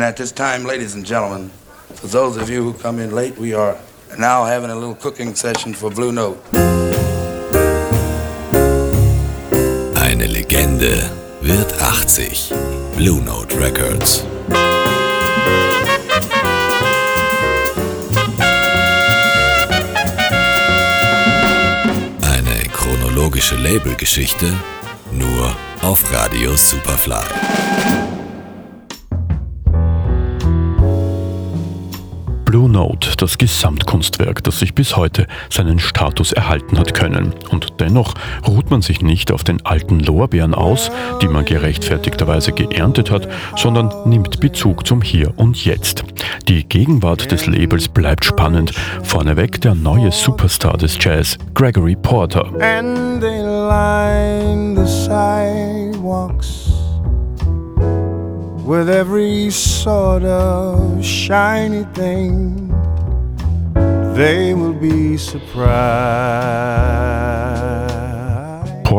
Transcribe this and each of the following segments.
And at this time, ladies and gentlemen, for those of you who come in late, we are now having a little cooking session for Blue Note. Eine Legende wird 80. Blue Note Records. Eine chronologische Labelgeschichte nur auf Radio Superfly. Blue Note, das Gesamtkunstwerk, das sich bis heute seinen Status erhalten hat können. Und dennoch ruht man sich nicht auf den alten Lorbeeren aus, die man gerechtfertigterweise geerntet hat, sondern nimmt Bezug zum Hier und Jetzt. Die Gegenwart des Labels bleibt spannend. Vorneweg der neue Superstar des Jazz, Gregory Porter. With every sort of shiny thing. They will be surprised.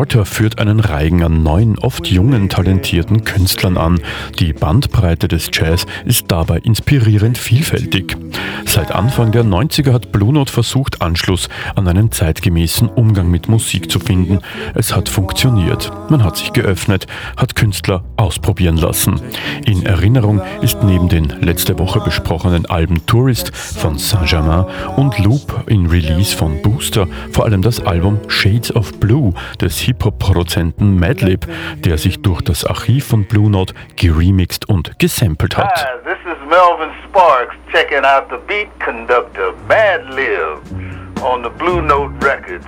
Porter führt einen Reigen an neuen, oft jungen, talentierten Künstlern an. Die Bandbreite des Jazz ist dabei inspirierend vielfältig. Seit Anfang der 90er hat Blue Note versucht, Anschluss an einen zeitgemäßen Umgang mit Musik zu finden. Es hat funktioniert. Man hat sich geöffnet, hat Künstler ausprobieren lassen. In Erinnerung ist neben den letzte Woche besprochenen Alben Tourist von Saint-Germain und Loop in Release von Booster vor allem das Album Shades of Blue des Hip-Hop-Produzenten Madlib, der sich durch das Archiv von Blue Note geremixed und gesampelt hat. Hi, this is Melvin Sparks checking out the beat conductor Mad Lib on the Blue Note Records,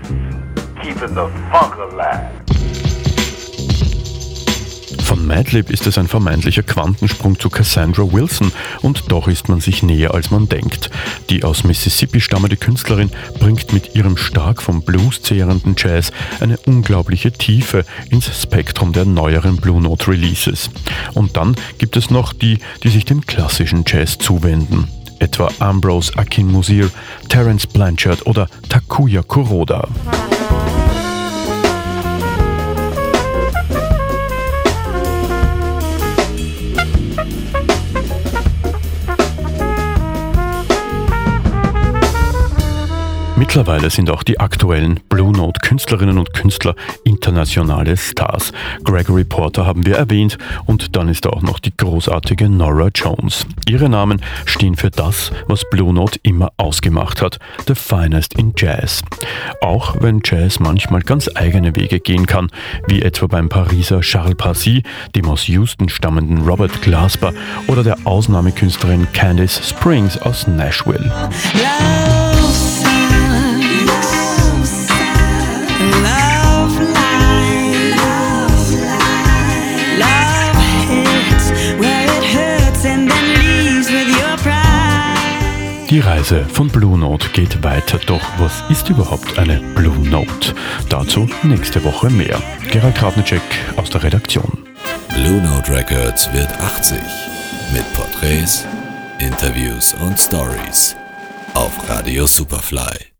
keeping the funk alive. Von Madlib ist es ein vermeintlicher Quantensprung zu Cassandra Wilson und doch ist man sich näher als man denkt. Die aus Mississippi stammende Künstlerin bringt mit ihrem stark vom Blues zehrenden Jazz eine unglaubliche Tiefe ins Spektrum der neueren Blue Note Releases. Und dann gibt es noch die, die sich dem klassischen Jazz zuwenden. Etwa Ambrose Akinmusir, Terence Blanchard oder Takuya Kuroda. Mittlerweile sind auch die aktuellen Blue Note Künstlerinnen und Künstler internationale Stars. Gregory Porter haben wir erwähnt und dann ist da auch noch die großartige Nora Jones. Ihre Namen stehen für das, was Blue Note immer ausgemacht hat, the finest in Jazz. Auch wenn Jazz manchmal ganz eigene Wege gehen kann, wie etwa beim Pariser Charles Passy, dem aus Houston stammenden Robert Glasper oder der Ausnahmekünstlerin Candice Springs aus Nashville. Love Die Reise von Blue Note geht weiter, doch was ist überhaupt eine Blue Note? Dazu nächste Woche mehr. Gerald Kravnicek aus der Redaktion. Blue Note Records wird 80 mit Porträts, Interviews und Stories auf Radio Superfly.